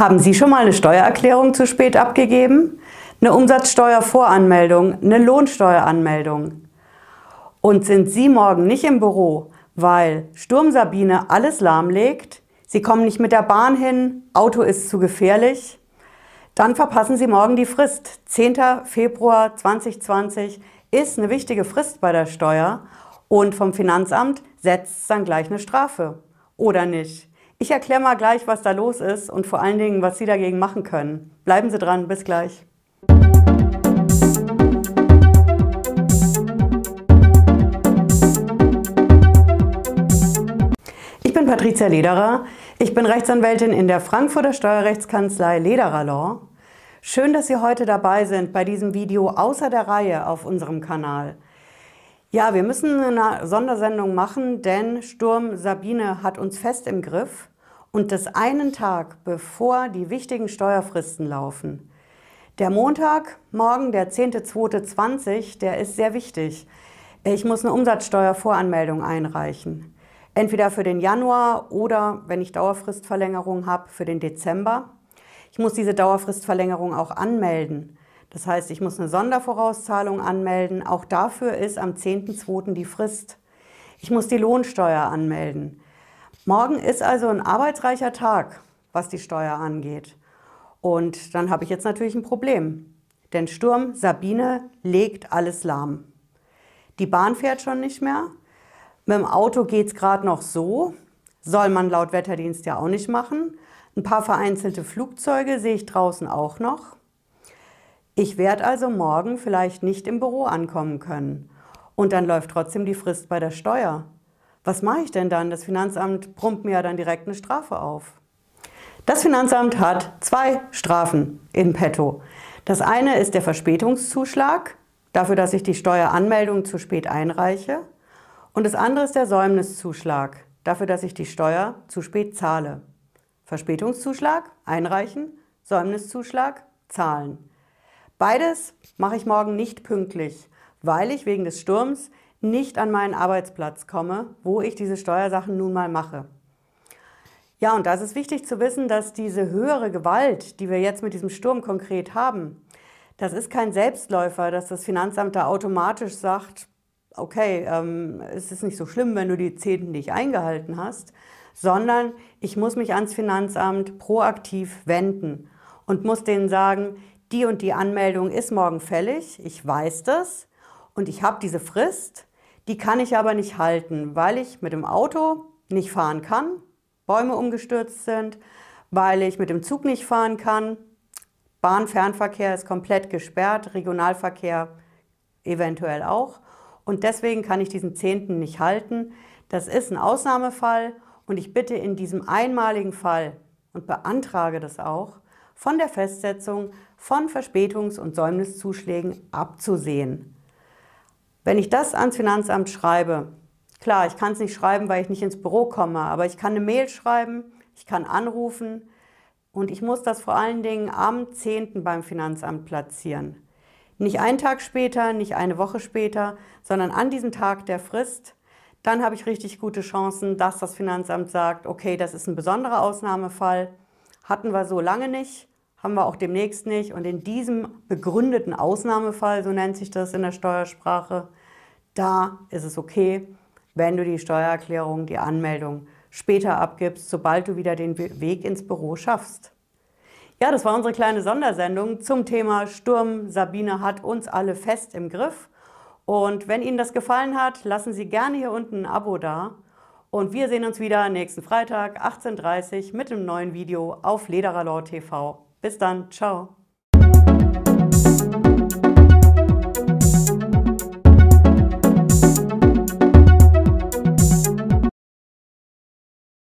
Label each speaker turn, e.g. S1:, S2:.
S1: Haben Sie schon mal eine Steuererklärung zu spät abgegeben? Eine Umsatzsteuervoranmeldung, eine Lohnsteueranmeldung? Und sind Sie morgen nicht im Büro, weil Sturm Sabine alles lahmlegt? Sie kommen nicht mit der Bahn hin, Auto ist zu gefährlich? Dann verpassen Sie morgen die Frist. 10. Februar 2020 ist eine wichtige Frist bei der Steuer und vom Finanzamt setzt dann gleich eine Strafe. Oder nicht? Ich erkläre mal gleich, was da los ist und vor allen Dingen, was Sie dagegen machen können. Bleiben Sie dran, bis gleich. Ich bin Patricia Lederer. Ich bin Rechtsanwältin in der Frankfurter Steuerrechtskanzlei Lederer Law. Schön, dass Sie heute dabei sind bei diesem Video außer der Reihe auf unserem Kanal. Ja, wir müssen eine Sondersendung machen, denn Sturm Sabine hat uns fest im Griff und das einen Tag, bevor die wichtigen Steuerfristen laufen. Der Montag, morgen, der 10.02.20, der ist sehr wichtig. Ich muss eine Umsatzsteuervoranmeldung einreichen. Entweder für den Januar oder, wenn ich Dauerfristverlängerung habe, für den Dezember. Ich muss diese Dauerfristverlängerung auch anmelden. Das heißt, ich muss eine Sondervorauszahlung anmelden. Auch dafür ist am 10.02. die Frist. Ich muss die Lohnsteuer anmelden. Morgen ist also ein arbeitsreicher Tag, was die Steuer angeht. Und dann habe ich jetzt natürlich ein Problem. Denn Sturm Sabine legt alles lahm. Die Bahn fährt schon nicht mehr. Mit dem Auto geht es gerade noch so. Soll man laut Wetterdienst ja auch nicht machen. Ein paar vereinzelte Flugzeuge sehe ich draußen auch noch. Ich werde also morgen vielleicht nicht im Büro ankommen können. Und dann läuft trotzdem die Frist bei der Steuer. Was mache ich denn dann? Das Finanzamt brummt mir ja dann direkt eine Strafe auf. Das Finanzamt hat zwei Strafen in petto. Das eine ist der Verspätungszuschlag, dafür, dass ich die Steueranmeldung zu spät einreiche. Und das andere ist der Säumniszuschlag, dafür, dass ich die Steuer zu spät zahle. Verspätungszuschlag, einreichen, Säumniszuschlag, zahlen. Beides mache ich morgen nicht pünktlich, weil ich wegen des Sturms nicht an meinen Arbeitsplatz komme, wo ich diese Steuersachen nun mal mache. Ja, und da ist es wichtig zu wissen, dass diese höhere Gewalt, die wir jetzt mit diesem Sturm konkret haben, das ist kein Selbstläufer, dass das Finanzamt da automatisch sagt, okay, ähm, es ist nicht so schlimm, wenn du die Zehnten nicht eingehalten hast, sondern ich muss mich ans Finanzamt proaktiv wenden und muss denen sagen, die und die Anmeldung ist morgen fällig, ich weiß das und ich habe diese Frist die kann ich aber nicht halten, weil ich mit dem Auto nicht fahren kann, Bäume umgestürzt sind, weil ich mit dem Zug nicht fahren kann, Bahnfernverkehr ist komplett gesperrt, Regionalverkehr eventuell auch. Und deswegen kann ich diesen Zehnten nicht halten. Das ist ein Ausnahmefall und ich bitte in diesem einmaligen Fall und beantrage das auch, von der Festsetzung von Verspätungs- und Säumniszuschlägen abzusehen. Wenn ich das ans Finanzamt schreibe, klar, ich kann es nicht schreiben, weil ich nicht ins Büro komme, aber ich kann eine Mail schreiben, ich kann anrufen und ich muss das vor allen Dingen am 10. beim Finanzamt platzieren. Nicht einen Tag später, nicht eine Woche später, sondern an diesem Tag der Frist. Dann habe ich richtig gute Chancen, dass das Finanzamt sagt, okay, das ist ein besonderer Ausnahmefall, hatten wir so lange nicht, haben wir auch demnächst nicht. Und in diesem begründeten Ausnahmefall, so nennt sich das in der Steuersprache, da ist es okay, wenn du die Steuererklärung, die Anmeldung später abgibst, sobald du wieder den Weg ins Büro schaffst. Ja, das war unsere kleine Sondersendung zum Thema Sturm. Sabine hat uns alle fest im Griff. Und wenn Ihnen das gefallen hat, lassen Sie gerne hier unten ein Abo da. Und wir sehen uns wieder nächsten Freitag 18.30 Uhr mit einem neuen Video auf Lederer TV. Bis dann, ciao.